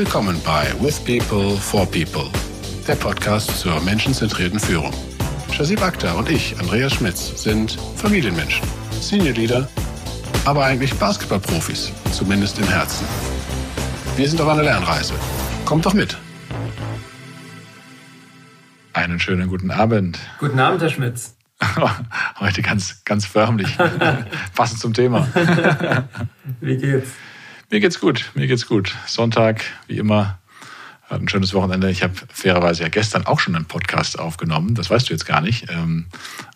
Willkommen bei With People for People, der Podcast zur menschenzentrierten Führung. Shazib Akhtar und ich, Andreas Schmitz, sind Familienmenschen, Senior Leader, aber eigentlich Basketballprofis, zumindest im Herzen. Wir sind auf einer Lernreise. Kommt doch mit. Einen schönen guten Abend. Guten Abend, Herr Schmitz. Heute ganz, ganz förmlich. Passend zum Thema. Wie geht's? Mir geht's gut, mir geht's gut. Sonntag, wie immer, ein schönes Wochenende. Ich habe fairerweise ja gestern auch schon einen Podcast aufgenommen, das weißt du jetzt gar nicht. Ähm,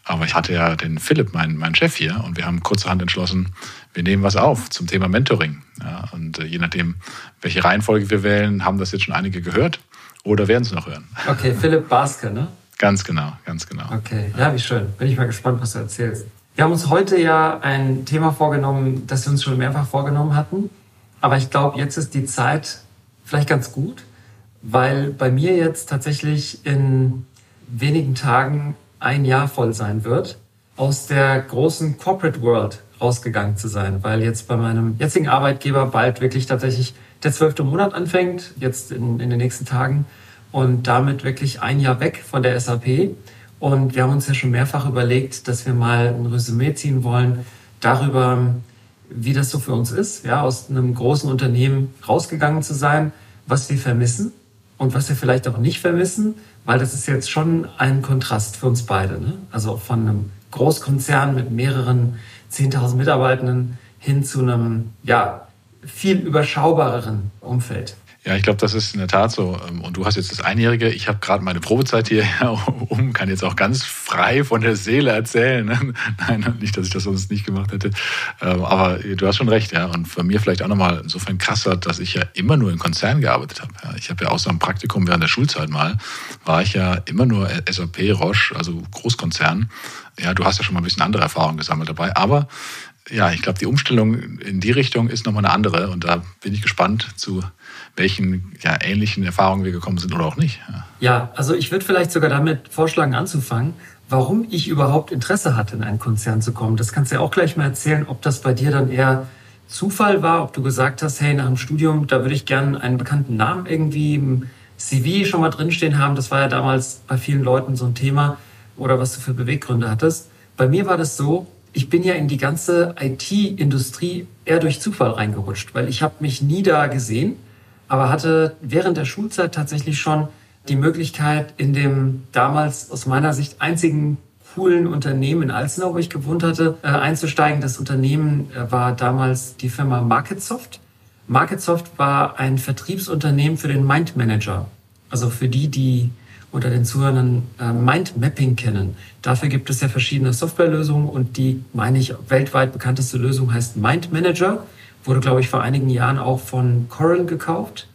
aber ich hatte ja den Philipp, meinen, meinen Chef hier, und wir haben kurzerhand entschlossen, wir nehmen was auf zum Thema Mentoring. Und äh, je nachdem, welche Reihenfolge wir wählen, haben das jetzt schon einige gehört oder werden es noch hören. Okay, Philipp Baske, ne? Ganz genau, ganz genau. Okay, ja, wie schön. Bin ich mal gespannt, was du erzählst. Wir haben uns heute ja ein Thema vorgenommen, das wir uns schon mehrfach vorgenommen hatten. Aber ich glaube, jetzt ist die Zeit vielleicht ganz gut, weil bei mir jetzt tatsächlich in wenigen Tagen ein Jahr voll sein wird, aus der großen Corporate World rausgegangen zu sein, weil jetzt bei meinem jetzigen Arbeitgeber bald wirklich tatsächlich der zwölfte Monat anfängt, jetzt in, in den nächsten Tagen und damit wirklich ein Jahr weg von der SAP. Und wir haben uns ja schon mehrfach überlegt, dass wir mal ein Resümee ziehen wollen darüber, wie das so für uns ist, ja, aus einem großen Unternehmen rausgegangen zu sein, was wir vermissen und was wir vielleicht auch nicht vermissen, weil das ist jetzt schon ein Kontrast für uns beide. Ne? Also von einem Großkonzern mit mehreren 10.000 Mitarbeitenden hin zu einem, ja, viel überschaubareren Umfeld. Ja, ich glaube, das ist in der Tat so. Ähm, und du hast jetzt das Einjährige. Ich habe gerade meine Probezeit hier um, kann jetzt auch ganz frei von der Seele erzählen. Ne? Nein, nicht, dass ich das sonst nicht gemacht hätte. Ähm, aber du hast schon recht, ja. Und bei mir vielleicht auch nochmal insofern krasser, dass ich ja immer nur in Konzernen gearbeitet habe. Ich habe ja außer einem Praktikum während der Schulzeit mal, war ich ja immer nur SAP, Roche, also Großkonzern. Ja, du hast ja schon mal ein bisschen andere Erfahrungen gesammelt dabei. Aber ja, ich glaube, die Umstellung in die Richtung ist nochmal eine andere. Und da bin ich gespannt zu welchen ja, ähnlichen Erfahrungen wir gekommen sind oder auch nicht. Ja, ja also ich würde vielleicht sogar damit vorschlagen, anzufangen, warum ich überhaupt Interesse hatte, in einen Konzern zu kommen. Das kannst du ja auch gleich mal erzählen, ob das bei dir dann eher Zufall war, ob du gesagt hast, hey, nach dem Studium, da würde ich gerne einen bekannten Namen irgendwie im CV schon mal drinstehen haben. Das war ja damals bei vielen Leuten so ein Thema oder was du für Beweggründe hattest. Bei mir war das so, ich bin ja in die ganze IT-Industrie eher durch Zufall reingerutscht, weil ich habe mich nie da gesehen aber hatte während der Schulzeit tatsächlich schon die Möglichkeit, in dem damals aus meiner Sicht einzigen coolen Unternehmen in Alzenau, wo ich gewohnt hatte, äh, einzusteigen. Das Unternehmen äh, war damals die Firma Marketsoft. Marketsoft war ein Vertriebsunternehmen für den Mind Manager. Also für die, die unter den Zuhörern äh, Mind Mapping kennen. Dafür gibt es ja verschiedene Softwarelösungen und die, meine ich, weltweit bekannteste Lösung heißt Mind Manager. Wurde, glaube ich, vor einigen Jahren auch von Coral gekauft.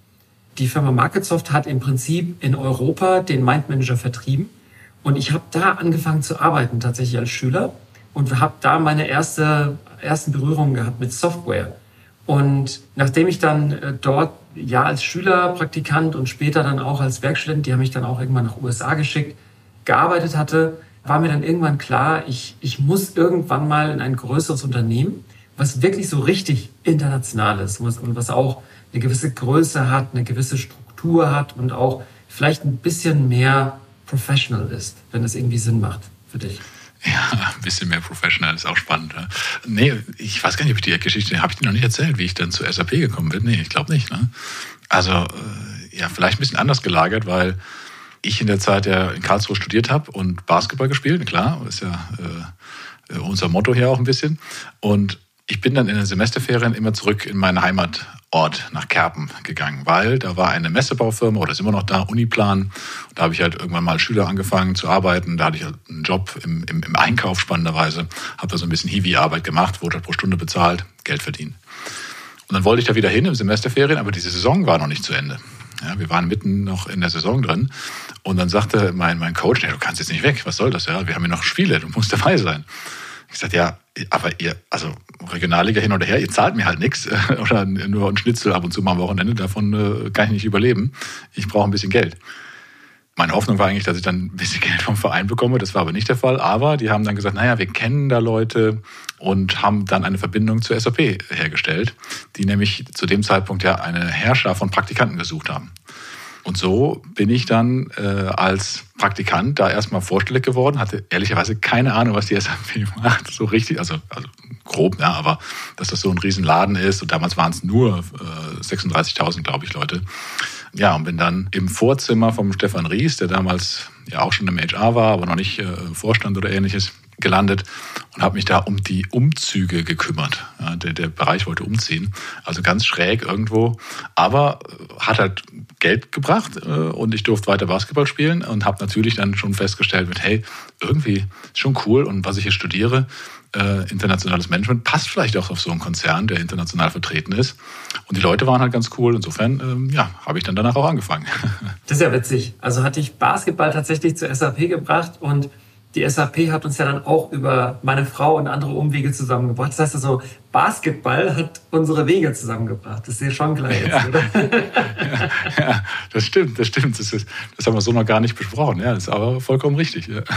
Die Firma Marketsoft hat im Prinzip in Europa den Mindmanager vertrieben. Und ich habe da angefangen zu arbeiten, tatsächlich als Schüler. Und habe da meine erste, ersten Berührungen gehabt mit Software. Und nachdem ich dann äh, dort ja als Schüler, Praktikant und später dann auch als Werkstudent, die haben mich dann auch irgendwann nach USA geschickt, gearbeitet hatte, war mir dann irgendwann klar, ich, ich muss irgendwann mal in ein größeres Unternehmen was wirklich so richtig international ist und was auch eine gewisse Größe hat, eine gewisse Struktur hat und auch vielleicht ein bisschen mehr professional ist, wenn das irgendwie Sinn macht für dich. Ja, ein bisschen mehr professional ist auch spannend. Ne? Nee, ich weiß gar nicht, ob ich die Geschichte, habe ich dir noch nicht erzählt, wie ich dann zu SAP gekommen bin? Nee, ich glaube nicht. Ne? Also, äh, ja, vielleicht ein bisschen anders gelagert, weil ich in der Zeit ja in Karlsruhe studiert habe und Basketball gespielt, klar, ist ja äh, unser Motto hier auch ein bisschen. Und ich bin dann in den Semesterferien immer zurück in meinen Heimatort nach Kerpen gegangen, weil da war eine Messebaufirma oder ist immer noch da, Uniplan. Da habe ich halt irgendwann mal Schüler angefangen zu arbeiten. Da hatte ich halt einen Job im, im, im Einkauf spannenderweise, habe da so ein bisschen Hiwi-Arbeit gemacht, wurde halt pro Stunde bezahlt, Geld verdient. Und dann wollte ich da wieder hin im Semesterferien, aber diese Saison war noch nicht zu Ende. Ja, wir waren mitten noch in der Saison drin. Und dann sagte mein, mein Coach, ja, du kannst jetzt nicht weg, was soll das? Ja, wir haben ja noch Spiele, du musst dabei sein. Ich sagte, ja, aber ihr, also Regionalliga hin oder her, ihr zahlt mir halt nichts oder nur ein Schnitzel ab und zu mal am Wochenende, davon äh, kann ich nicht überleben. Ich brauche ein bisschen Geld. Meine Hoffnung war eigentlich, dass ich dann ein bisschen Geld vom Verein bekomme. Das war aber nicht der Fall. Aber die haben dann gesagt, naja, wir kennen da Leute, und haben dann eine Verbindung zur SAP hergestellt, die nämlich zu dem Zeitpunkt ja eine Herrscher von Praktikanten gesucht haben. Und so bin ich dann äh, als Praktikant da erstmal vorstellig geworden, hatte ehrlicherweise keine Ahnung, was die SAP macht, so richtig, also, also grob, ja, aber dass das so ein Riesenladen ist und damals waren es nur äh, 36.000, glaube ich, Leute. Ja, und bin dann im Vorzimmer vom Stefan Ries, der damals ja auch schon im HR war, aber noch nicht äh, Vorstand oder ähnliches, gelandet und habe mich da um die Umzüge gekümmert. Ja, der, der Bereich wollte umziehen, also ganz schräg irgendwo, aber äh, hat halt Geld gebracht äh, und ich durfte weiter Basketball spielen und habe natürlich dann schon festgestellt mit, hey, irgendwie ist schon cool und was ich hier studiere, äh, internationales Management, passt vielleicht auch auf so einen Konzern, der international vertreten ist. Und die Leute waren halt ganz cool. Insofern, ähm, ja, habe ich dann danach auch angefangen. Das ist ja witzig. Also hatte ich Basketball tatsächlich zur SAP gebracht und die SAP hat uns ja dann auch über meine Frau und andere Umwege zusammengebracht. Das heißt also, Basketball hat unsere Wege zusammengebracht. Das ist ja schon klar jetzt, ja. oder? ja, ja, das stimmt, das stimmt. Das, ist, das haben wir so noch gar nicht besprochen. Ja, das ist aber vollkommen richtig. Ja.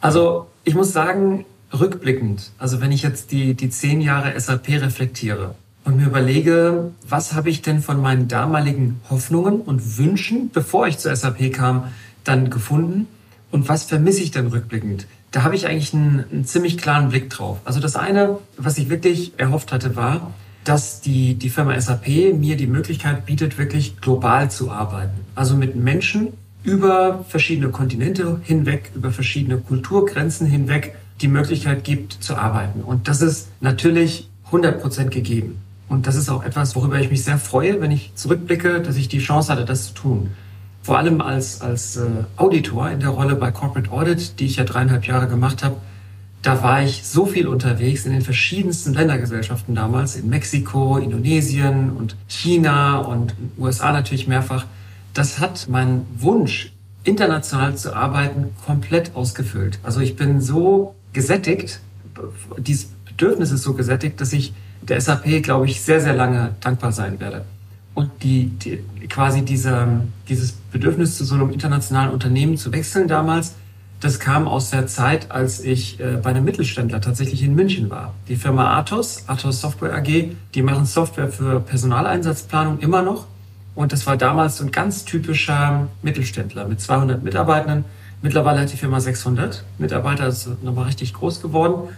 Also, ich muss sagen, rückblickend, also wenn ich jetzt die, die zehn Jahre SAP reflektiere und mir überlege, was habe ich denn von meinen damaligen Hoffnungen und Wünschen, bevor ich zur SAP kam, dann gefunden und was vermisse ich denn rückblickend? Da habe ich eigentlich einen, einen ziemlich klaren Blick drauf. Also das eine, was ich wirklich erhofft hatte, war, dass die, die Firma SAP mir die Möglichkeit bietet, wirklich global zu arbeiten. Also mit Menschen über verschiedene Kontinente hinweg, über verschiedene Kulturgrenzen hinweg die Möglichkeit gibt zu arbeiten. Und das ist natürlich 100 Prozent gegeben. Und das ist auch etwas, worüber ich mich sehr freue, wenn ich zurückblicke, dass ich die Chance hatte, das zu tun. Vor allem als, als äh, Auditor in der Rolle bei Corporate Audit, die ich ja dreieinhalb Jahre gemacht habe, da war ich so viel unterwegs in den verschiedensten Ländergesellschaften damals, in Mexiko, Indonesien und China und USA natürlich mehrfach. Das hat meinen Wunsch, international zu arbeiten, komplett ausgefüllt. Also ich bin so gesättigt, dieses Bedürfnis ist so gesättigt, dass ich der SAP, glaube ich, sehr, sehr lange dankbar sein werde. Und die, die quasi dieser, dieses Bedürfnis zu so einem internationalen Unternehmen zu wechseln damals, das kam aus der Zeit, als ich äh, bei einem Mittelständler tatsächlich in München war. Die Firma Athos, Athos Software AG, die machen Software für Personaleinsatzplanung immer noch. Und das war damals so ein ganz typischer Mittelständler mit 200 Mitarbeitern Mittlerweile hat die Firma 600 Mitarbeiter, ist nochmal richtig groß geworden.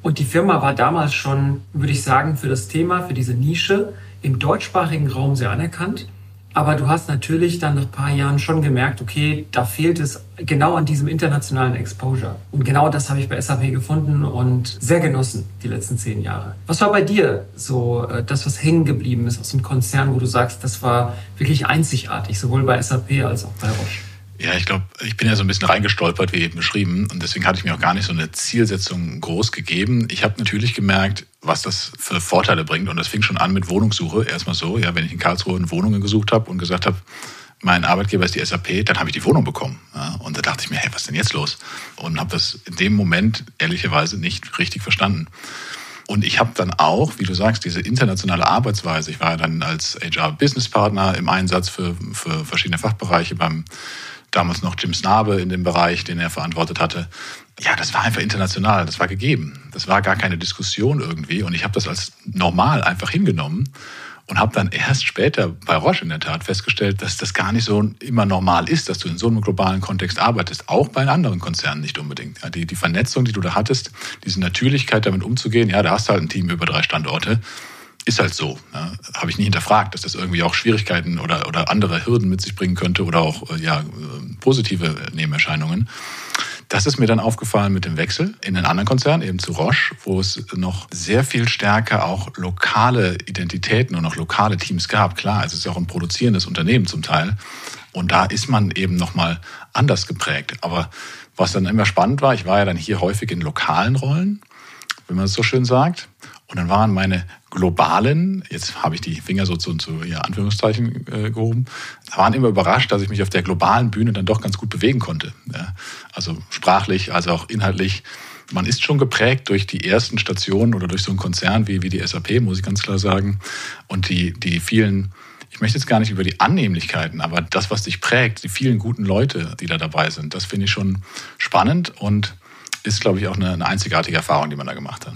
Und die Firma war damals schon, würde ich sagen, für das Thema, für diese Nische im deutschsprachigen Raum sehr anerkannt. Aber du hast natürlich dann nach ein paar Jahren schon gemerkt, okay, da fehlt es genau an diesem internationalen Exposure. Und genau das habe ich bei SAP gefunden und sehr genossen die letzten zehn Jahre. Was war bei dir so äh, das, was hängen geblieben ist aus dem Konzern, wo du sagst, das war wirklich einzigartig, sowohl bei SAP als auch bei Roche? Ja, ich glaube, ich bin ja so ein bisschen reingestolpert, wie eben beschrieben. Und deswegen hatte ich mir auch gar nicht so eine Zielsetzung groß gegeben. Ich habe natürlich gemerkt, was das für Vorteile bringt. Und das fing schon an mit Wohnungssuche. Erstmal so, ja, wenn ich in Karlsruhe eine Wohnung gesucht habe und gesagt habe, mein Arbeitgeber ist die SAP, dann habe ich die Wohnung bekommen. Ja, und da dachte ich mir, hey, was ist denn jetzt los? Und habe das in dem Moment ehrlicherweise nicht richtig verstanden. Und ich habe dann auch, wie du sagst, diese internationale Arbeitsweise. Ich war ja dann als HR-Business-Partner im Einsatz für, für verschiedene Fachbereiche beim damals noch Jim Snabe in dem Bereich, den er verantwortet hatte. Ja, das war einfach international, das war gegeben. Das war gar keine Diskussion irgendwie. Und ich habe das als normal einfach hingenommen und habe dann erst später bei Roche in der Tat festgestellt, dass das gar nicht so immer normal ist, dass du in so einem globalen Kontext arbeitest, auch bei anderen Konzernen nicht unbedingt. Ja, die, die Vernetzung, die du da hattest, diese Natürlichkeit damit umzugehen, ja, da hast du halt ein Team über drei Standorte ist halt so. Ja. Habe ich nie hinterfragt, dass das irgendwie auch Schwierigkeiten oder, oder andere Hürden mit sich bringen könnte oder auch äh, ja, positive Nebenerscheinungen. Das ist mir dann aufgefallen mit dem Wechsel in den anderen Konzern, eben zu Roche, wo es noch sehr viel stärker auch lokale Identitäten und auch lokale Teams gab. Klar, es ist ja auch ein produzierendes Unternehmen zum Teil. Und da ist man eben nochmal anders geprägt. Aber was dann immer spannend war, ich war ja dann hier häufig in lokalen Rollen, wenn man es so schön sagt. Und dann waren meine globalen, jetzt habe ich die Finger so zu, zu ja, Anführungszeichen äh, gehoben, waren immer überrascht, dass ich mich auf der globalen Bühne dann doch ganz gut bewegen konnte. Ja. Also sprachlich, also auch inhaltlich. Man ist schon geprägt durch die ersten Stationen oder durch so einen Konzern wie, wie die SAP, muss ich ganz klar sagen. Und die, die vielen, ich möchte jetzt gar nicht über die Annehmlichkeiten, aber das, was dich prägt, die vielen guten Leute, die da dabei sind, das finde ich schon spannend und ist, glaube ich, auch eine, eine einzigartige Erfahrung, die man da gemacht hat.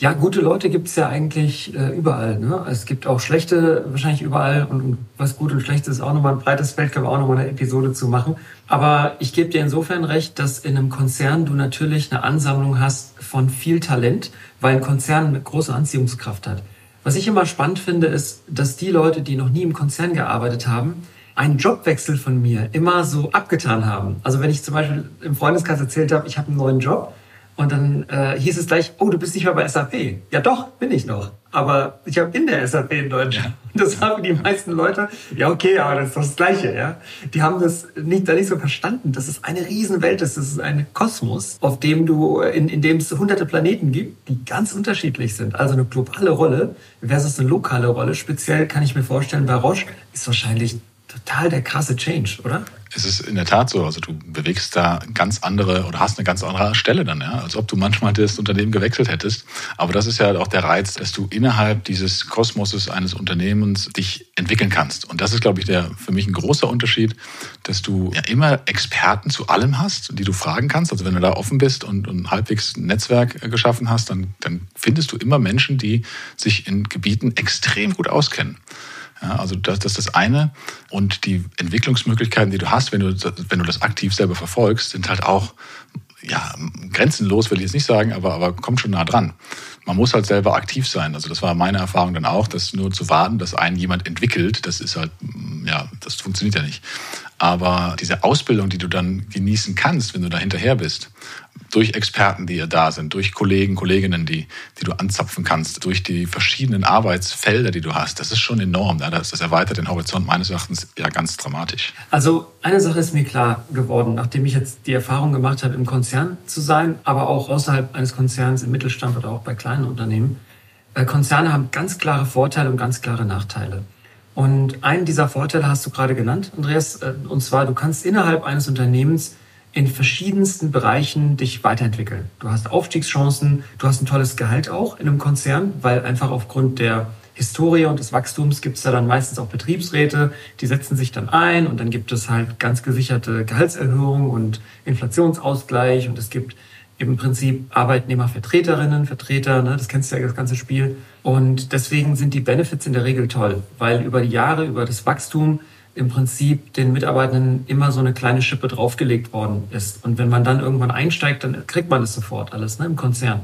Ja, gute Leute gibt's ja eigentlich äh, überall. Ne? Es gibt auch schlechte wahrscheinlich überall und was gut und schlecht ist auch nochmal ein breites Feld, können wir auch nochmal eine Episode zu machen. Aber ich gebe dir insofern recht, dass in einem Konzern du natürlich eine Ansammlung hast von viel Talent, weil ein Konzern eine große Anziehungskraft hat. Was ich immer spannend finde, ist, dass die Leute, die noch nie im Konzern gearbeitet haben, einen Jobwechsel von mir immer so abgetan haben. Also wenn ich zum Beispiel im Freundeskreis erzählt habe, ich habe einen neuen Job, und dann äh, hieß es gleich, oh, du bist nicht mehr bei SAP. Ja doch, bin ich noch. Aber ich habe in der SAP in Deutschland. Und das haben die meisten Leute, ja okay, aber das ist doch das Gleiche. Ja? Die haben das nicht, da nicht so verstanden, dass es eine Riesenwelt ist. Das ist ein Kosmos, auf dem du, in, in dem es hunderte Planeten gibt, die ganz unterschiedlich sind. Also eine globale Rolle versus eine lokale Rolle. Speziell kann ich mir vorstellen, bei Roche ist wahrscheinlich total der krasse Change, oder? Es ist in der Tat so. Also du bewegst da ganz andere oder hast eine ganz andere Stelle dann, ja. Als ob du manchmal das Unternehmen gewechselt hättest. Aber das ist ja auch der Reiz, dass du innerhalb dieses Kosmoses eines Unternehmens dich entwickeln kannst. Und das ist, glaube ich, der für mich ein großer Unterschied, dass du ja immer Experten zu allem hast, die du fragen kannst. Also wenn du da offen bist und, und halbwegs ein Netzwerk geschaffen hast, dann, dann findest du immer Menschen, die sich in Gebieten extrem gut auskennen. Ja, also das, das ist das eine. Und die Entwicklungsmöglichkeiten, die du hast, wenn du, wenn du das aktiv selber verfolgst, sind halt auch ja, grenzenlos, will ich jetzt nicht sagen, aber, aber kommt schon nah dran. Man muss halt selber aktiv sein. Also das war meine Erfahrung dann auch, dass nur zu warten, dass einen jemand entwickelt, das ist halt, ja, das funktioniert ja nicht. Aber diese Ausbildung, die du dann genießen kannst, wenn du da hinterher bist, durch Experten, die ja da sind, durch Kollegen, Kolleginnen, die, die du anzapfen kannst, durch die verschiedenen Arbeitsfelder, die du hast. Das ist schon enorm. Das, das erweitert den Horizont meines Erachtens ja ganz dramatisch. Also eine Sache ist mir klar geworden, nachdem ich jetzt die Erfahrung gemacht habe, im Konzern zu sein, aber auch außerhalb eines Konzerns, im Mittelstand oder auch bei kleinen Unternehmen. Äh, Konzerne haben ganz klare Vorteile und ganz klare Nachteile. Und einen dieser Vorteile hast du gerade genannt, Andreas, äh, und zwar, du kannst innerhalb eines Unternehmens in verschiedensten Bereichen dich weiterentwickeln. Du hast Aufstiegschancen, du hast ein tolles Gehalt auch in einem Konzern, weil einfach aufgrund der Historie und des Wachstums gibt es da dann meistens auch Betriebsräte, die setzen sich dann ein und dann gibt es halt ganz gesicherte Gehaltserhöhungen und Inflationsausgleich und es gibt im Prinzip Arbeitnehmervertreterinnen, Vertreter, ne, das kennst du ja das ganze Spiel. Und deswegen sind die Benefits in der Regel toll, weil über die Jahre, über das Wachstum im Prinzip den Mitarbeitenden immer so eine kleine Schippe draufgelegt worden ist. Und wenn man dann irgendwann einsteigt, dann kriegt man das sofort alles ne, im Konzern.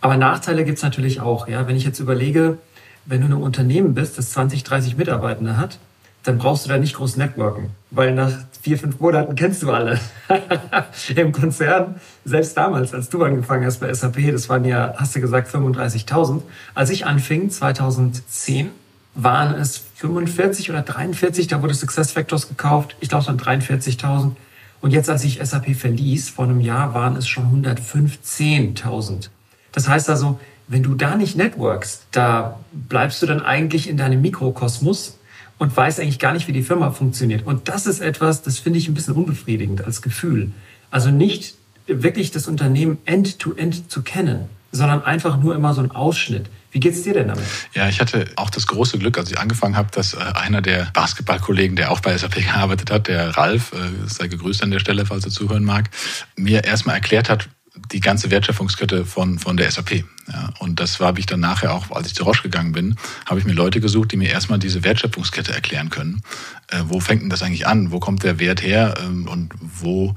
Aber Nachteile gibt's natürlich auch. Ja? Wenn ich jetzt überlege, wenn du ein Unternehmen bist, das 20, 30 Mitarbeitende hat, dann brauchst du da nicht groß networken, weil nach vier, fünf Monaten kennst du alle. Im Konzern, selbst damals, als du angefangen hast bei SAP, das waren ja, hast du gesagt, 35.000. Als ich anfing, 2010, waren es 45 oder 43, da wurde SuccessFactors gekauft. Ich glaube, es waren 43.000. Und jetzt, als ich SAP verließ, vor einem Jahr, waren es schon 115.000. Das heißt also, wenn du da nicht networkst, da bleibst du dann eigentlich in deinem Mikrokosmos und weißt eigentlich gar nicht, wie die Firma funktioniert. Und das ist etwas, das finde ich ein bisschen unbefriedigend als Gefühl. Also nicht wirklich das Unternehmen end-to-end -end zu kennen, sondern einfach nur immer so ein Ausschnitt. Wie geht's dir denn damit? Ja, ich hatte auch das große Glück, als ich angefangen habe, dass äh, einer der Basketballkollegen, der auch bei SAP gearbeitet hat, der Ralf, äh, sei gegrüßt an der Stelle, falls er zuhören mag, mir erstmal erklärt hat, die ganze Wertschöpfungskette von, von der SAP. Ja, und das habe ich dann nachher auch, als ich zu Roche gegangen bin, habe ich mir Leute gesucht, die mir erstmal diese Wertschöpfungskette erklären können. Äh, wo fängt denn das eigentlich an? Wo kommt der Wert her? Ähm, und wo,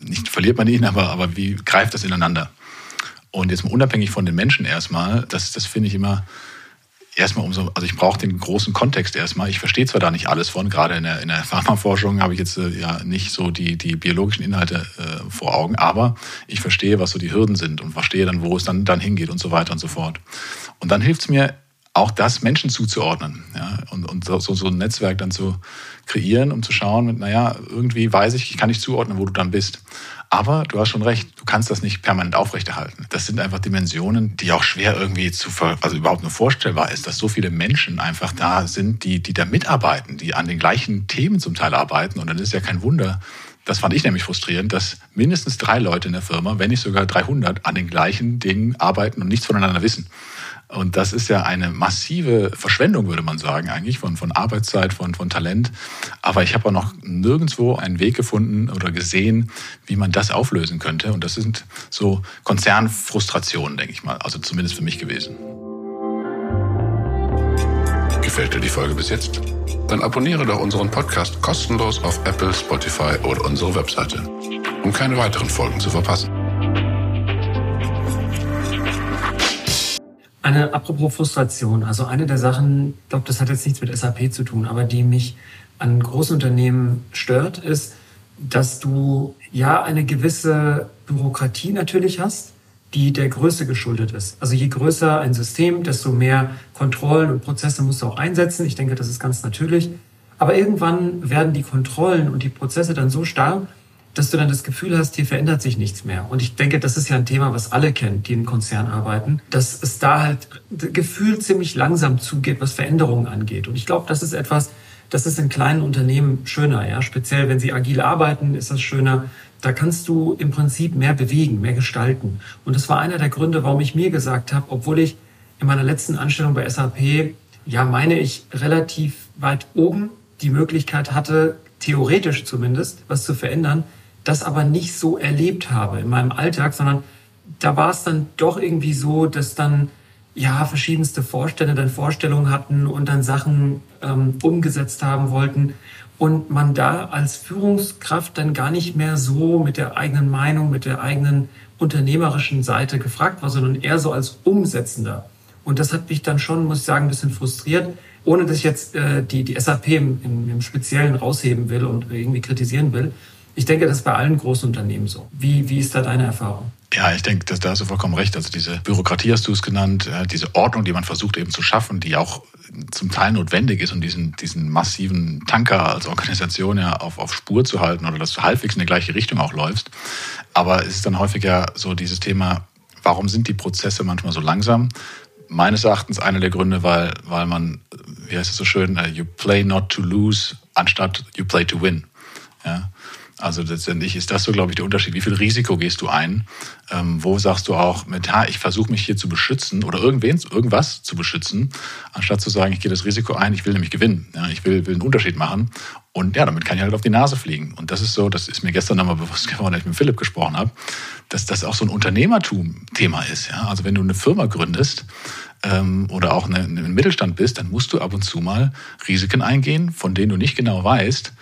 nicht verliert man ihn, aber, aber wie greift das ineinander? Und jetzt mal unabhängig von den Menschen erstmal, das, das finde ich immer erstmal umso, also ich brauche den großen Kontext erstmal. Ich verstehe zwar da nicht alles von, gerade in der, in der Pharmaforschung habe ich jetzt äh, ja nicht so die, die biologischen Inhalte äh, vor Augen, aber ich verstehe, was so die Hürden sind und verstehe dann, wo es dann, dann hingeht und so weiter und so fort. Und dann hilft es mir auch das Menschen zuzuordnen ja, und, und so, so ein Netzwerk dann zu kreieren, um zu schauen, naja, irgendwie weiß ich, ich kann nicht zuordnen, wo du dann bist. Aber du hast schon recht, du kannst das nicht permanent aufrechterhalten. Das sind einfach Dimensionen, die auch schwer irgendwie zu, also überhaupt nur vorstellbar ist, dass so viele Menschen einfach da sind, die, die da mitarbeiten, die an den gleichen Themen zum Teil arbeiten. Und dann ist ja kein Wunder, das fand ich nämlich frustrierend, dass mindestens drei Leute in der Firma, wenn nicht sogar 300, an den gleichen Dingen arbeiten und nichts voneinander wissen. Und das ist ja eine massive Verschwendung, würde man sagen, eigentlich von, von Arbeitszeit, von, von Talent. Aber ich habe auch noch nirgendwo einen Weg gefunden oder gesehen, wie man das auflösen könnte. Und das sind so Konzernfrustrationen, denke ich mal. Also zumindest für mich gewesen. Gefällt dir die Folge bis jetzt? Dann abonniere doch unseren Podcast kostenlos auf Apple, Spotify oder unsere Webseite, um keine weiteren Folgen zu verpassen. Eine, apropos Frustration, also eine der Sachen, ich glaube, das hat jetzt nichts mit SAP zu tun, aber die mich an großen Unternehmen stört, ist, dass du ja eine gewisse Bürokratie natürlich hast, die der Größe geschuldet ist. Also je größer ein System, desto mehr Kontrollen und Prozesse musst du auch einsetzen. Ich denke, das ist ganz natürlich. Aber irgendwann werden die Kontrollen und die Prozesse dann so stark, dass du dann das Gefühl hast, hier verändert sich nichts mehr. Und ich denke, das ist ja ein Thema, was alle kennen, die in Konzern arbeiten, dass es da halt gefühlt ziemlich langsam zugeht, was Veränderungen angeht. Und ich glaube, das ist etwas, das ist in kleinen Unternehmen schöner, ja. Speziell, wenn sie agil arbeiten, ist das schöner. Da kannst du im Prinzip mehr bewegen, mehr gestalten. Und das war einer der Gründe, warum ich mir gesagt habe, obwohl ich in meiner letzten Anstellung bei SAP, ja, meine ich, relativ weit oben die Möglichkeit hatte, theoretisch zumindest, was zu verändern, das aber nicht so erlebt habe in meinem Alltag, sondern da war es dann doch irgendwie so, dass dann ja verschiedenste Vorstände dann Vorstellungen hatten und dann Sachen ähm, umgesetzt haben wollten und man da als Führungskraft dann gar nicht mehr so mit der eigenen Meinung, mit der eigenen unternehmerischen Seite gefragt war, sondern eher so als Umsetzender. Und das hat mich dann schon, muss ich sagen, ein bisschen frustriert, ohne dass ich jetzt äh, die, die SAP im, im, im Speziellen rausheben will und irgendwie kritisieren will. Ich denke, das ist bei allen großen Unternehmen so. Wie, wie ist da deine Erfahrung? Ja, ich denke, dass da hast du vollkommen recht. Also diese Bürokratie hast du es genannt, diese Ordnung, die man versucht eben zu schaffen, die auch zum Teil notwendig ist, um diesen, diesen massiven Tanker als Organisation ja auf, auf Spur zu halten oder dass du halbwegs in die gleiche Richtung auch läufst. Aber es ist dann häufiger so dieses Thema, warum sind die Prozesse manchmal so langsam? Meines Erachtens einer der Gründe, weil, weil man, wie heißt es so schön, uh, you play not to lose, anstatt you play to win. Ja? Also letztendlich ist das so, glaube ich, der Unterschied. Wie viel Risiko gehst du ein? Ähm, wo sagst du auch mit, ha, ich versuche mich hier zu beschützen oder irgendwen, irgendwas zu beschützen, anstatt zu sagen, ich gehe das Risiko ein, ich will nämlich gewinnen. Ja, ich will, will einen Unterschied machen. Und ja, damit kann ich halt auf die Nase fliegen. Und das ist so, das ist mir gestern nochmal bewusst geworden, als ich mit Philipp gesprochen habe, dass das auch so ein Unternehmertum-Thema ist. Ja? Also wenn du eine Firma gründest, ähm, oder auch ein Mittelstand bist, dann musst du ab und zu mal Risiken eingehen, von denen du nicht genau weißt,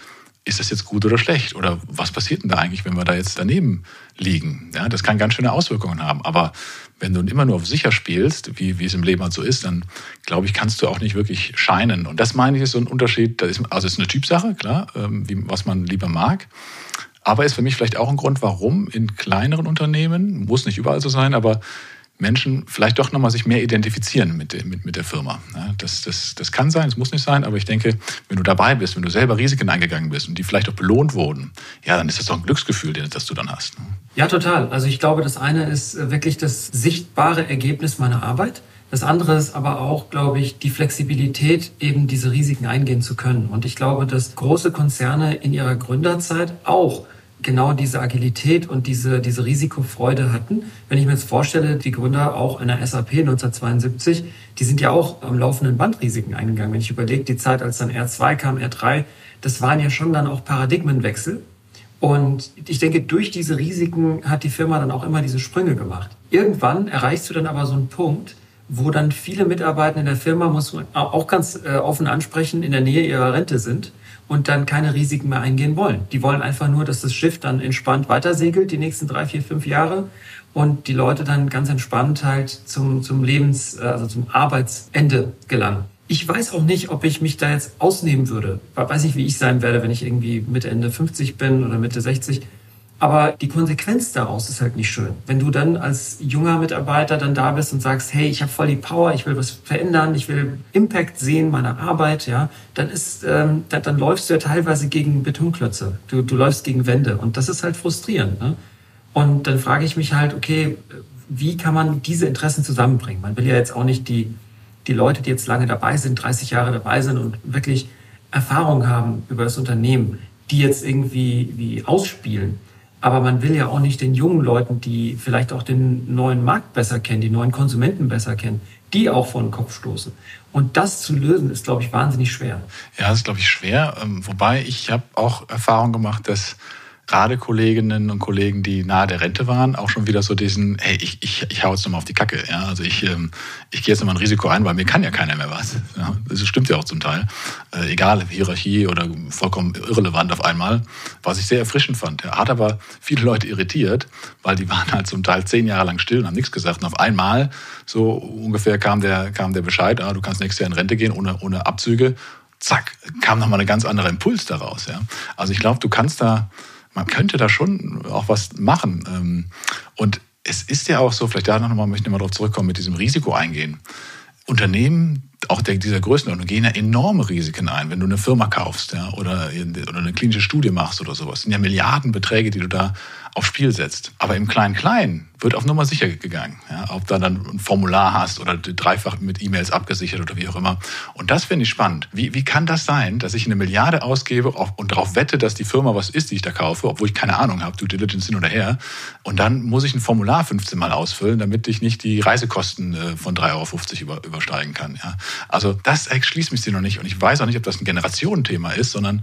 ist das jetzt gut oder schlecht? Oder was passiert denn da eigentlich, wenn wir da jetzt daneben liegen? Ja, das kann ganz schöne Auswirkungen haben. Aber wenn du immer nur auf sicher spielst, wie, wie es im Leben halt so ist, dann glaube ich, kannst du auch nicht wirklich scheinen. Und das meine ich ist so ein Unterschied. Das ist, also es ist eine Typsache, klar, ähm, wie, was man lieber mag. Aber ist für mich vielleicht auch ein Grund, warum in kleineren Unternehmen, muss nicht überall so sein, aber Menschen vielleicht doch nochmal sich mehr identifizieren mit, mit, mit der Firma. Ja, das, das, das kann sein, es muss nicht sein, aber ich denke, wenn du dabei bist, wenn du selber Risiken eingegangen bist und die vielleicht auch belohnt wurden, ja, dann ist das doch ein Glücksgefühl, das du dann hast. Ne? Ja, total. Also ich glaube, das eine ist äh, wirklich das sichtbare Ergebnis meiner Arbeit. Das andere ist aber auch, glaube ich, die Flexibilität, eben diese Risiken eingehen zu können. Und ich glaube, dass große Konzerne in ihrer Gründerzeit auch genau diese Agilität und diese, diese Risikofreude hatten. Wenn ich mir jetzt vorstelle, die Gründer auch einer SAP 1972, die sind ja auch am laufenden Band Risiken eingegangen. Wenn ich überlege, die Zeit, als dann R2 kam, R3, das waren ja schon dann auch Paradigmenwechsel. Und ich denke, durch diese Risiken hat die Firma dann auch immer diese Sprünge gemacht. Irgendwann erreichst du dann aber so einen Punkt, wo dann viele Mitarbeiter in der Firma, muss man auch ganz äh, offen ansprechen, in der Nähe ihrer Rente sind und dann keine Risiken mehr eingehen wollen. Die wollen einfach nur, dass das Schiff dann entspannt weiter segelt die nächsten drei, vier, fünf Jahre und die Leute dann ganz entspannt halt zum, zum Lebens-, also zum Arbeitsende gelangen. Ich weiß auch nicht, ob ich mich da jetzt ausnehmen würde. Weiß nicht, wie ich sein werde, wenn ich irgendwie Mitte, Ende 50 bin oder Mitte 60. Aber die Konsequenz daraus ist halt nicht schön. Wenn du dann als junger Mitarbeiter dann da bist und sagst, hey, ich habe voll die Power, ich will was verändern, ich will Impact sehen meiner Arbeit, ja, dann ist, ähm, dann, dann läufst du ja teilweise gegen Betonklötze. Du, du läufst gegen Wände und das ist halt frustrierend. Ne? Und dann frage ich mich halt, okay, wie kann man diese Interessen zusammenbringen? Man will ja jetzt auch nicht die, die Leute, die jetzt lange dabei sind, 30 Jahre dabei sind und wirklich Erfahrung haben über das Unternehmen, die jetzt irgendwie wie ausspielen. Aber man will ja auch nicht den jungen Leuten, die vielleicht auch den neuen Markt besser kennen, die neuen Konsumenten besser kennen, die auch vor den Kopf stoßen. Und das zu lösen, ist, glaube ich, wahnsinnig schwer. Ja, das ist, glaube ich, schwer. Ähm, wobei ich habe auch Erfahrung gemacht, dass gerade Kolleginnen und Kollegen, die nahe der Rente waren, auch schon wieder so diesen, hey, ich, ich, ich hau jetzt nochmal auf die Kacke. Ja? Also ich, ähm, ich gehe jetzt nochmal ein Risiko ein, weil mir kann ja keiner mehr was. Ja? Das stimmt ja auch zum Teil. Äh, egal, Hierarchie oder vollkommen irrelevant auf einmal, was ich sehr erfrischend fand. Er hat aber viele Leute irritiert, weil die waren halt zum Teil zehn Jahre lang still und haben nichts gesagt. Und auf einmal, so ungefähr kam der, kam der Bescheid, ah, du kannst nächstes Jahr in Rente gehen ohne, ohne Abzüge. Zack, kam nochmal ein ganz anderer Impuls daraus. Ja? Also ich glaube, du kannst da man könnte da schon auch was machen. Ähm, und es ist ja auch so, vielleicht da nochmal, möchte ich mal darauf zurückkommen, mit diesem Risiko eingehen. Unternehmen auch der, dieser Größenordnung gehen ja enorme Risiken ein, wenn du eine Firma kaufst ja, oder, oder eine klinische Studie machst oder sowas. Das sind ja Milliardenbeträge, die du da aufs Spiel setzt. Aber im Klein-Klein wird auf Nummer sicher gegangen. Ja, ob du dann ein Formular hast oder dreifach mit E-Mails abgesichert oder wie auch immer. Und das finde ich spannend. Wie, wie kann das sein, dass ich eine Milliarde ausgebe und darauf wette, dass die Firma was ist, die ich da kaufe, obwohl ich keine Ahnung habe, Due Diligence hin oder her. Und dann muss ich ein Formular 15 Mal ausfüllen, damit ich nicht die Reisekosten äh, von 3,50 Euro über, übersteigen kann. Ja. Also das erschließt mich sie noch nicht. Und ich weiß auch nicht, ob das ein Generationenthema ist, sondern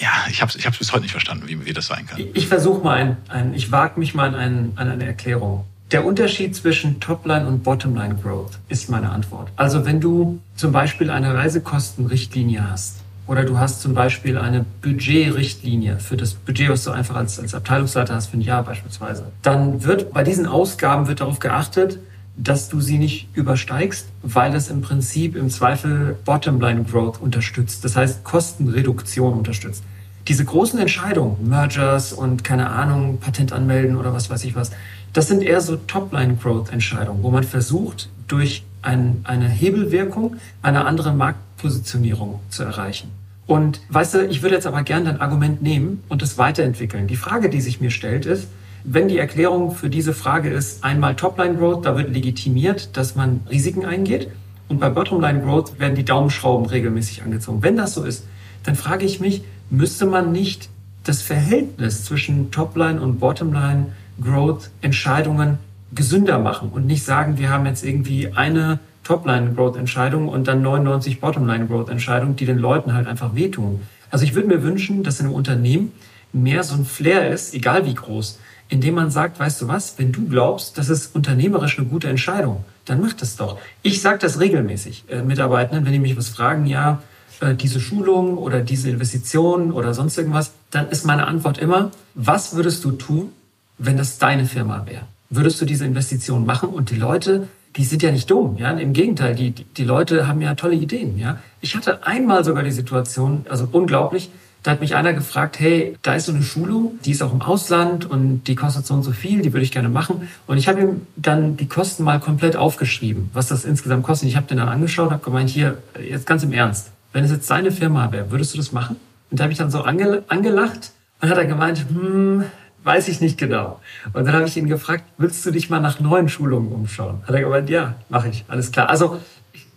ja, ich habe es ich bis heute nicht verstanden, wie, wie das sein kann. Ich, ich versuche mal, ein, ein, ich wage mich mal an, ein, an eine Erklärung. Der Unterschied zwischen Topline und Bottomline Growth ist meine Antwort. Also wenn du zum Beispiel eine Reisekostenrichtlinie hast oder du hast zum Beispiel eine Budgetrichtlinie für das Budget, was du einfach als, als Abteilungsleiter hast für ein Jahr beispielsweise, dann wird bei diesen Ausgaben wird darauf geachtet, dass du sie nicht übersteigst, weil es im Prinzip im Zweifel Bottomline Growth unterstützt. Das heißt Kostenreduktion unterstützt. Diese großen Entscheidungen, Mergers und keine Ahnung, Patent anmelden oder was weiß ich was, das sind eher so Topline Growth Entscheidungen, wo man versucht, durch ein, eine Hebelwirkung eine andere Marktpositionierung zu erreichen. Und weißt du, ich würde jetzt aber gerne dein Argument nehmen und es weiterentwickeln. Die Frage, die sich mir stellt, ist, wenn die Erklärung für diese Frage ist, einmal Topline Growth, da wird legitimiert, dass man Risiken eingeht. Und bei Bottomline Growth werden die Daumenschrauben regelmäßig angezogen. Wenn das so ist, dann frage ich mich, müsste man nicht das Verhältnis zwischen Topline und Bottomline Growth Entscheidungen gesünder machen und nicht sagen, wir haben jetzt irgendwie eine Topline Growth Entscheidung und dann 99 Bottomline Growth Entscheidungen, die den Leuten halt einfach wehtun. Also ich würde mir wünschen, dass in einem Unternehmen mehr so ein Flair ist, egal wie groß, indem man sagt, weißt du was, wenn du glaubst, das ist unternehmerisch eine gute Entscheidung, dann mach das doch. Ich sage das regelmäßig äh, Mitarbeitenden, wenn die mich was fragen, ja, äh, diese Schulung oder diese Investition oder sonst irgendwas, dann ist meine Antwort immer, was würdest du tun, wenn das deine Firma wäre? Würdest du diese Investition machen? Und die Leute, die sind ja nicht dumm, ja. Im Gegenteil, die, die Leute haben ja tolle Ideen, ja. Ich hatte einmal sogar die Situation, also unglaublich, da hat mich einer gefragt, hey, da ist so eine Schulung, die ist auch im Ausland und die kostet so und so viel, die würde ich gerne machen. Und ich habe ihm dann die Kosten mal komplett aufgeschrieben, was das insgesamt kostet. Ich habe den dann angeschaut habe gemeint, hier, jetzt ganz im Ernst, wenn es jetzt deine Firma wäre, würdest du das machen? Und da habe ich dann so ange angelacht und hat er gemeint, hm, weiß ich nicht genau. Und dann habe ich ihn gefragt, willst du dich mal nach neuen Schulungen umschauen? Hat er gemeint, ja, mache ich, alles klar. Also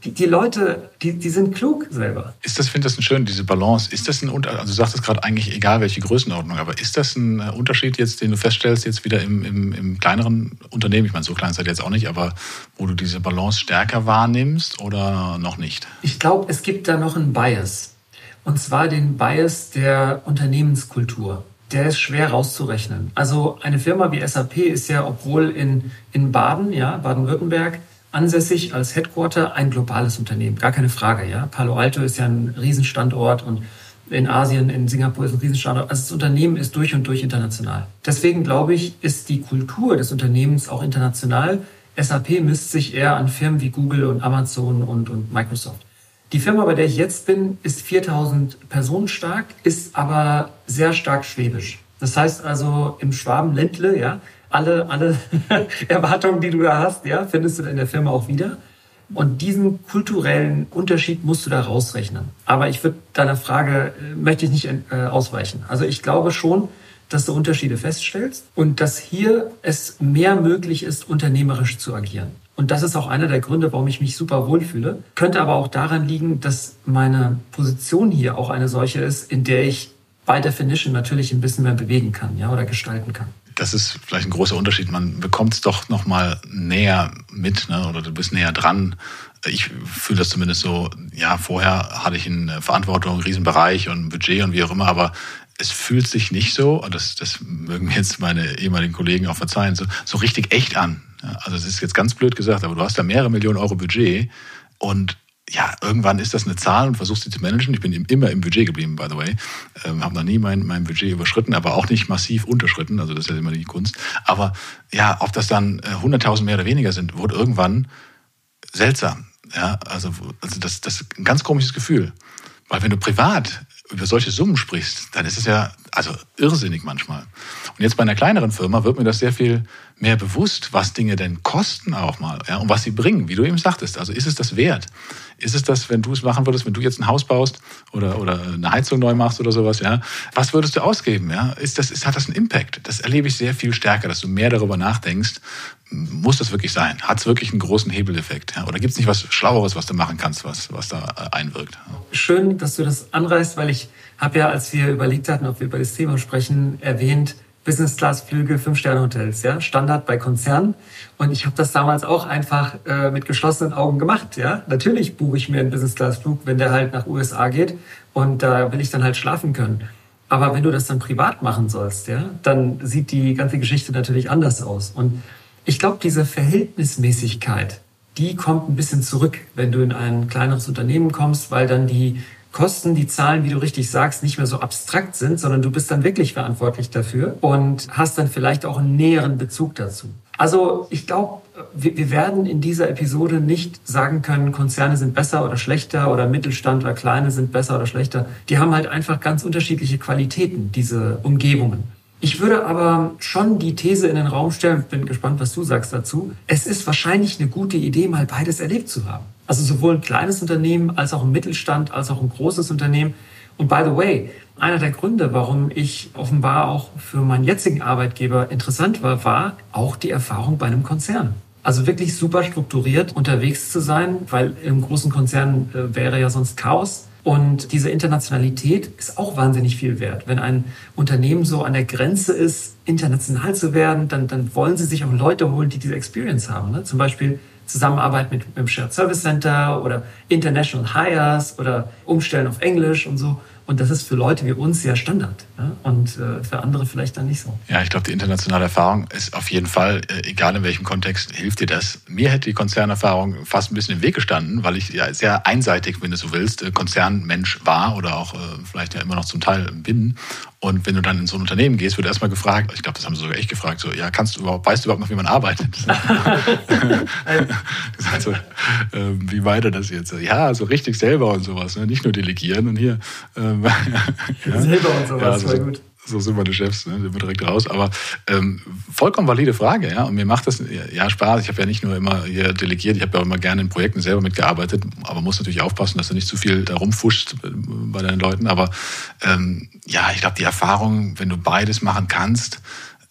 die, die Leute, die, die sind klug selber. Ist das, finde ich das schön, diese Balance. Ist das ein Unterschied, also du sagst es gerade eigentlich egal welche Größenordnung, aber ist das ein äh, Unterschied jetzt, den du feststellst, jetzt wieder im, im, im kleineren Unternehmen? Ich meine, so klein seid ihr jetzt auch nicht, aber wo du diese Balance stärker wahrnimmst oder noch nicht? Ich glaube, es gibt da noch einen Bias. Und zwar den Bias der Unternehmenskultur. Der ist schwer rauszurechnen. Also eine Firma wie SAP ist ja, obwohl in, in Baden, ja, Baden-Württemberg, ansässig als Headquarter ein globales Unternehmen, gar keine Frage. Ja? Palo Alto ist ja ein Riesenstandort und in Asien, in Singapur ist ein Riesenstandort. Also das Unternehmen ist durch und durch international. Deswegen glaube ich, ist die Kultur des Unternehmens auch international. SAP misst sich eher an Firmen wie Google und Amazon und, und Microsoft. Die Firma, bei der ich jetzt bin, ist 4000 Personen stark, ist aber sehr stark schwäbisch. Das heißt also im Schwabenländle, ja, alle, alle Erwartungen, die du da hast, ja, findest du in der Firma auch wieder. Und diesen kulturellen Unterschied musst du da rausrechnen. Aber ich würde deiner Frage, äh, möchte ich nicht äh, ausweichen. Also ich glaube schon, dass du Unterschiede feststellst und dass hier es mehr möglich ist, unternehmerisch zu agieren. Und das ist auch einer der Gründe, warum ich mich super wohlfühle. Könnte aber auch daran liegen, dass meine Position hier auch eine solche ist, in der ich by definition natürlich ein bisschen mehr bewegen kann, ja, oder gestalten kann das ist vielleicht ein großer Unterschied. Man bekommt es doch noch mal näher mit, ne? oder du bist näher dran. Ich fühle das zumindest so. Ja, vorher hatte ich eine Verantwortung, einen Riesenbereich und ein Budget und wie auch immer, aber es fühlt sich nicht so, und das, das mögen jetzt meine ehemaligen Kollegen auch verzeihen, so, so richtig echt an. Also das ist jetzt ganz blöd gesagt, aber du hast da mehrere Millionen Euro Budget und ja, irgendwann ist das eine Zahl und versuchst sie zu managen. Ich bin immer im Budget geblieben, by the way. Ähm, habe noch nie mein, mein Budget überschritten, aber auch nicht massiv unterschritten. Also das ist ja immer die Kunst. Aber ja, ob das dann 100.000 äh, mehr oder weniger sind, wurde irgendwann seltsam. Ja, also, also das, das ist ein ganz komisches Gefühl. Weil wenn du privat über solche Summen sprichst, dann ist es ja also irrsinnig manchmal. Und jetzt bei einer kleineren Firma wird mir das sehr viel mehr bewusst, was Dinge denn kosten auch mal ja, und was sie bringen, wie du eben sagtest. Also ist es das wert? Ist es das, wenn du es machen würdest, wenn du jetzt ein Haus baust oder, oder eine Heizung neu machst oder sowas, ja? Was würdest du ausgeben? Ja? Ist das, ist, hat das einen Impact? Das erlebe ich sehr viel stärker, dass du mehr darüber nachdenkst. Muss das wirklich sein? Hat es wirklich einen großen Hebeleffekt? Ja? Oder gibt es nicht was Schlaueres, was du machen kannst, was, was da äh, einwirkt? Schön, dass du das anreißt, weil ich habe ja, als wir überlegt hatten, ob wir über das Thema sprechen, erwähnt, Business-Class-Flüge, Fünf-Sterne-Hotels, ja, Standard bei Konzernen. Und ich habe das damals auch einfach äh, mit geschlossenen Augen gemacht, ja. Natürlich buche ich mir einen Business-Class-Flug, wenn der halt nach USA geht und da will ich dann halt schlafen können. Aber wenn du das dann privat machen sollst, ja, dann sieht die ganze Geschichte natürlich anders aus. Und ich glaube, diese Verhältnismäßigkeit, die kommt ein bisschen zurück, wenn du in ein kleineres Unternehmen kommst, weil dann die Kosten, die Zahlen, wie du richtig sagst, nicht mehr so abstrakt sind, sondern du bist dann wirklich verantwortlich dafür und hast dann vielleicht auch einen näheren Bezug dazu. Also ich glaube, wir, werden in dieser Episode nicht sagen können, Konzerne sind besser oder schlechter oder Mittelstand oder Kleine sind besser oder schlechter. Die haben halt einfach ganz unterschiedliche Qualitäten, diese Umgebungen. Ich würde aber schon die These in den Raum stellen, bin gespannt, was du sagst dazu. Es ist wahrscheinlich eine gute Idee, mal beides erlebt zu haben. Also sowohl ein kleines Unternehmen als auch ein Mittelstand, als auch ein großes Unternehmen. Und by the way, einer der Gründe, warum ich offenbar auch für meinen jetzigen Arbeitgeber interessant war, war auch die Erfahrung bei einem Konzern. Also wirklich super strukturiert unterwegs zu sein, weil im großen Konzern äh, wäre ja sonst Chaos. Und diese Internationalität ist auch wahnsinnig viel wert. Wenn ein Unternehmen so an der Grenze ist, international zu werden, dann, dann wollen sie sich auch Leute holen, die diese Experience haben. Ne? Zum Beispiel Zusammenarbeit mit, mit dem Shared Service Center oder International Hires oder Umstellen auf Englisch und so. Und das ist für Leute wie uns ja Standard ja? und äh, für andere vielleicht dann nicht so. Ja, ich glaube, die internationale Erfahrung ist auf jeden Fall, äh, egal in welchem Kontext, hilft dir das. Mir hätte die Konzernerfahrung fast ein bisschen im Weg gestanden, weil ich ja sehr einseitig, wenn du so willst, äh, Konzernmensch war oder auch äh, vielleicht ja immer noch zum Teil bin. Und wenn du dann in so ein Unternehmen gehst, wird erstmal gefragt, ich glaube, das haben sie sogar echt gefragt, so, ja, kannst du überhaupt, weißt du überhaupt noch, wie man arbeitet? also, äh, wie weiter das jetzt? Ja, so richtig selber und sowas, ne? nicht nur delegieren und hier. Ähm, ja. Selber und sowas, ja, also, voll gut so sind meine Chefs, ne? sind wir direkt raus. Aber ähm, vollkommen valide Frage, ja. Und mir macht das ja Spaß. Ich habe ja nicht nur immer hier delegiert, ich habe ja auch immer gerne in Projekten selber mitgearbeitet, aber muss natürlich aufpassen, dass du nicht zu viel da rumfuscht äh, bei deinen Leuten. Aber ähm, ja, ich glaube, die Erfahrung, wenn du beides machen kannst,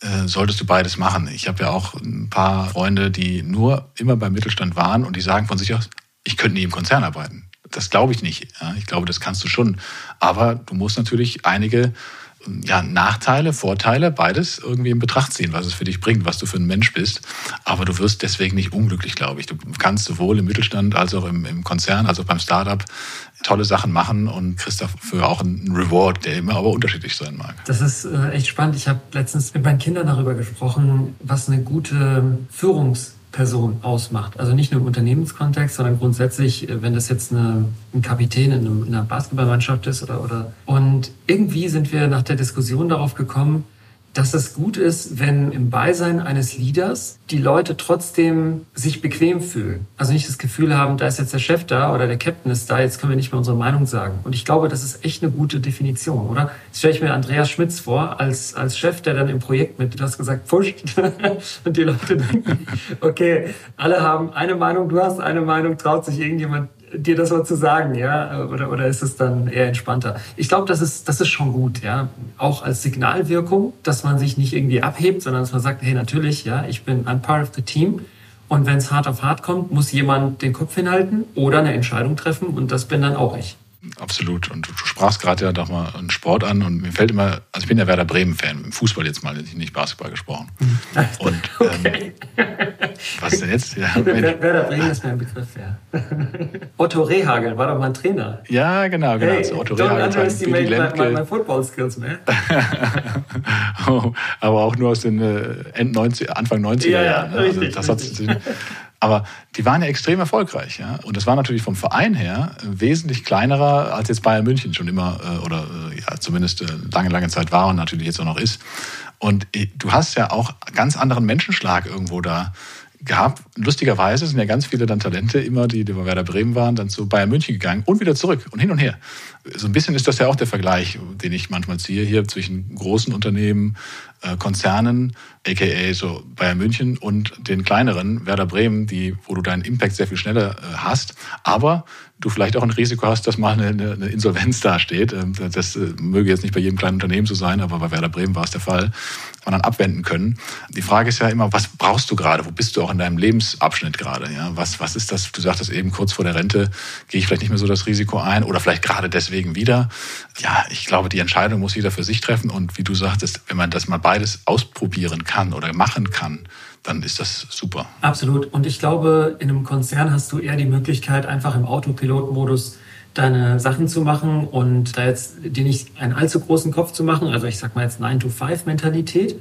äh, solltest du beides machen. Ich habe ja auch ein paar Freunde, die nur immer beim Mittelstand waren und die sagen von sich aus, ich könnte nie im Konzern arbeiten. Das glaube ich nicht. Ja. Ich glaube, das kannst du schon. Aber du musst natürlich einige ja, Nachteile, Vorteile, beides irgendwie in Betracht ziehen, was es für dich bringt, was du für ein Mensch bist. Aber du wirst deswegen nicht unglücklich, glaube ich. Du kannst sowohl im Mittelstand als auch im, im Konzern, also beim Startup tolle Sachen machen und kriegst dafür auch einen Reward, der immer aber unterschiedlich sein mag. Das ist äh, echt spannend. Ich habe letztens mit meinen Kindern darüber gesprochen, was eine gute Führungs- Person ausmacht. Also nicht nur im Unternehmenskontext, sondern grundsätzlich, äh, wenn das jetzt eine, ein Kapitän in, einem, in einer Basketballmannschaft ist oder, oder. Und irgendwie sind wir nach der Diskussion darauf gekommen, dass es gut ist, wenn im Beisein eines Leaders die Leute trotzdem sich bequem fühlen. Also nicht das Gefühl haben, da ist jetzt der Chef da oder der Captain ist da, jetzt können wir nicht mehr unsere Meinung sagen. Und ich glaube, das ist echt eine gute Definition, oder? Jetzt stelle ich mir Andreas Schmitz vor, als, als Chef, der dann im Projekt mit, du hast gesagt, pusht. und die Leute denken, okay, alle haben eine Meinung, du hast eine Meinung, traut sich irgendjemand dir das so zu sagen, ja? Oder, oder ist es dann eher entspannter? Ich glaube, das ist, das ist schon gut, ja. Auch als Signalwirkung, dass man sich nicht irgendwie abhebt, sondern dass man sagt, hey, natürlich, ja, ich bin ein part of the team. Und wenn es hart auf hart kommt, muss jemand den Kopf hinhalten oder eine Entscheidung treffen und das bin dann auch ich. Absolut. Und du sprachst gerade ja doch mal einen Sport an und mir fällt immer, also ich bin ja Werder Bremen-Fan, im Fußball jetzt mal, nicht Basketball gesprochen. Und okay. ähm, was denn jetzt? Ja, Werder Bremen ist mein Begriff, ja. Otto Rehagel war doch mal ein Trainer. Ja, genau, genau. Hey, also Otto don't Rehagel. underestimate my, my, my football skills, man. oh, aber auch nur aus den äh, End 90, Anfang 90er ja, Jahren. Ja, richtig, also das hat aber die waren ja extrem erfolgreich. Ja? Und das war natürlich vom Verein her wesentlich kleinerer, als jetzt Bayern München schon immer äh, oder äh, ja, zumindest äh, lange, lange Zeit war und natürlich jetzt auch noch ist. Und du hast ja auch ganz anderen Menschenschlag irgendwo da gehabt. Lustigerweise sind ja ganz viele dann Talente immer, die, bei Werder Bremen waren, dann zu Bayern München gegangen und wieder zurück und hin und her. So ein bisschen ist das ja auch der Vergleich, den ich manchmal ziehe hier zwischen großen Unternehmen, äh, Konzernen, aka so Bayern München und den kleineren Werder Bremen, die, wo du deinen Impact sehr viel schneller äh, hast, aber du vielleicht auch ein Risiko hast, dass mal eine, eine Insolvenz dasteht. Ähm, das äh, möge jetzt nicht bei jedem kleinen Unternehmen so sein, aber bei Werder Bremen war es der Fall, man dann abwenden können. Die Frage ist ja immer, was brauchst du gerade? Wo bist du auch in deinem Lebensabschnitt gerade? Ja, was, was ist das? Du sagtest eben kurz vor der Rente, gehe ich vielleicht nicht mehr so das Risiko ein oder vielleicht gerade deswegen wieder. Ja, ich glaube, die Entscheidung muss jeder für sich treffen und wie du sagtest, wenn man das mal beides ausprobieren kann oder machen kann, dann ist das super. Absolut. Und ich glaube, in einem Konzern hast du eher die Möglichkeit, einfach im Autopilotmodus deine Sachen zu machen und da jetzt dir nicht einen allzu großen Kopf zu machen. Also ich sag mal jetzt 9-to-5-Mentalität.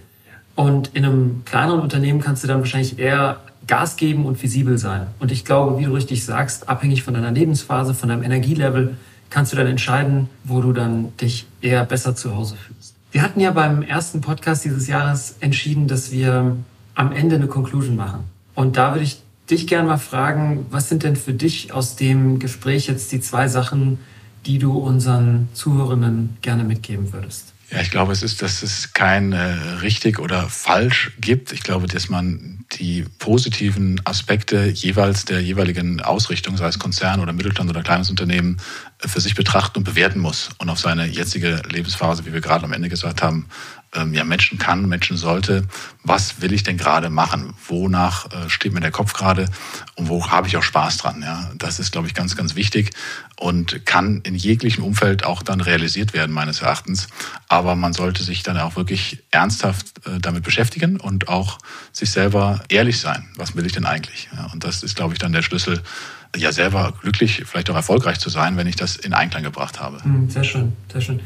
Und in einem kleineren Unternehmen kannst du dann wahrscheinlich eher Gas geben und visibel sein. Und ich glaube, wie du richtig sagst, abhängig von deiner Lebensphase, von deinem Energielevel, kannst du dann entscheiden, wo du dann dich eher besser zu Hause fühlst. Wir hatten ja beim ersten Podcast dieses Jahres entschieden, dass wir am Ende eine Conclusion machen. Und da würde ich dich gerne mal fragen, was sind denn für dich aus dem Gespräch jetzt die zwei Sachen, die du unseren Zuhörenden gerne mitgeben würdest? Ja, ich glaube, es ist, dass es kein äh, richtig oder falsch gibt. Ich glaube, dass man die positiven Aspekte jeweils der jeweiligen Ausrichtung, sei es Konzern oder Mittelstand oder kleines Unternehmen, äh, für sich betrachten und bewerten muss und auf seine jetzige Lebensphase, wie wir gerade am Ende gesagt haben, ähm, ja, Menschen kann, Menschen sollte, was will ich denn gerade machen? Wonach äh, steht mir der Kopf gerade und wo habe ich auch Spaß dran? Ja, das ist, glaube ich, ganz, ganz wichtig und kann in jeglichem Umfeld auch dann realisiert werden, meines Erachtens. Aber man sollte sich dann auch wirklich ernsthaft äh, damit beschäftigen und auch sich selber ehrlich sein. Was will ich denn eigentlich? Ja, und das ist, glaube ich, dann der Schlüssel, ja, selber glücklich, vielleicht auch erfolgreich zu sein, wenn ich das in Einklang gebracht habe. Hm, sehr schön, sehr schön.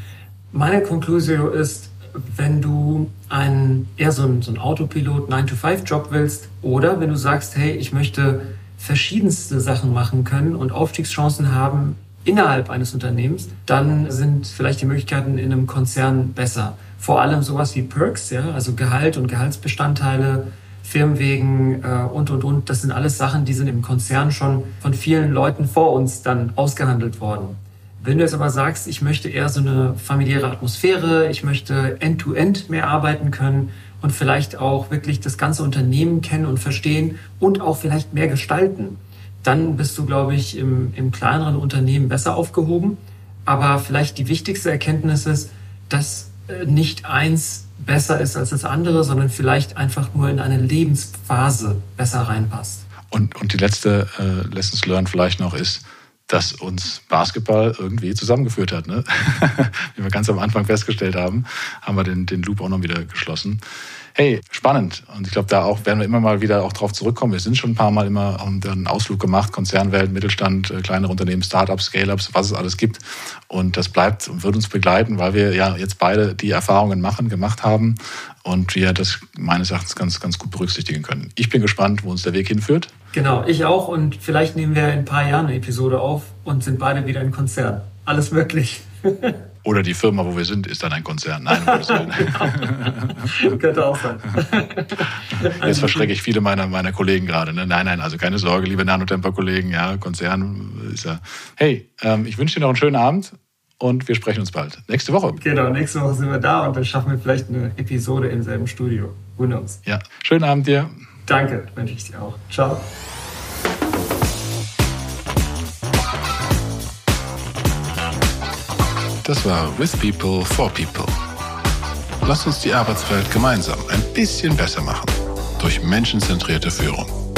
Meine Konklusion ist, wenn du einen, eher so einen, so einen Autopilot 9-to-5-Job willst oder wenn du sagst, hey, ich möchte verschiedenste Sachen machen können und Aufstiegschancen haben innerhalb eines Unternehmens, dann sind vielleicht die Möglichkeiten in einem Konzern besser. Vor allem sowas wie Perks, ja, also Gehalt und Gehaltsbestandteile, Firmenwegen äh, und, und, und. Das sind alles Sachen, die sind im Konzern schon von vielen Leuten vor uns dann ausgehandelt worden. Wenn du jetzt aber sagst, ich möchte eher so eine familiäre Atmosphäre, ich möchte end-to-end -end mehr arbeiten können und vielleicht auch wirklich das ganze Unternehmen kennen und verstehen und auch vielleicht mehr gestalten, dann bist du, glaube ich, im, im kleineren Unternehmen besser aufgehoben. Aber vielleicht die wichtigste Erkenntnis ist, dass äh, nicht eins besser ist als das andere, sondern vielleicht einfach nur in eine Lebensphase besser reinpasst. Und, und die letzte äh, Lessons Learned vielleicht noch ist, dass uns Basketball irgendwie zusammengeführt hat. Ne? Wie wir ganz am Anfang festgestellt haben, haben wir den, den Loop auch noch wieder geschlossen. Hey, spannend. Und ich glaube, da auch werden wir immer mal wieder auch drauf zurückkommen. Wir sind schon ein paar Mal immer einen Ausflug gemacht, Konzernwelt, Mittelstand, äh, kleinere Unternehmen, Startups, Scale-ups, was es alles gibt. Und das bleibt und wird uns begleiten, weil wir ja jetzt beide die Erfahrungen machen, gemacht haben und wir das meines Erachtens ganz, ganz gut berücksichtigen können. Ich bin gespannt, wo uns der Weg hinführt. Genau, ich auch. Und vielleicht nehmen wir in ein paar Jahren eine Episode auf und sind beide wieder im Konzern. Alles möglich. Oder die Firma, wo wir sind, ist dann ein Konzern. Nein, genau. Könnte auch sein. Jetzt verschrecke ich viele meiner, meiner Kollegen gerade. Ne? Nein, nein, also keine Sorge, liebe Nanotemper-Kollegen. Ja, Konzern ist ja. Hey, ähm, ich wünsche dir noch einen schönen Abend und wir sprechen uns bald. Nächste Woche. Genau, nächste Woche sind wir da und dann schaffen wir vielleicht eine Episode im selben Studio. Who knows? Ja, schönen Abend dir. Danke, wünsche ich dir auch. Ciao. Das war With People for People. Lass uns die Arbeitswelt gemeinsam ein bisschen besser machen. Durch menschenzentrierte Führung.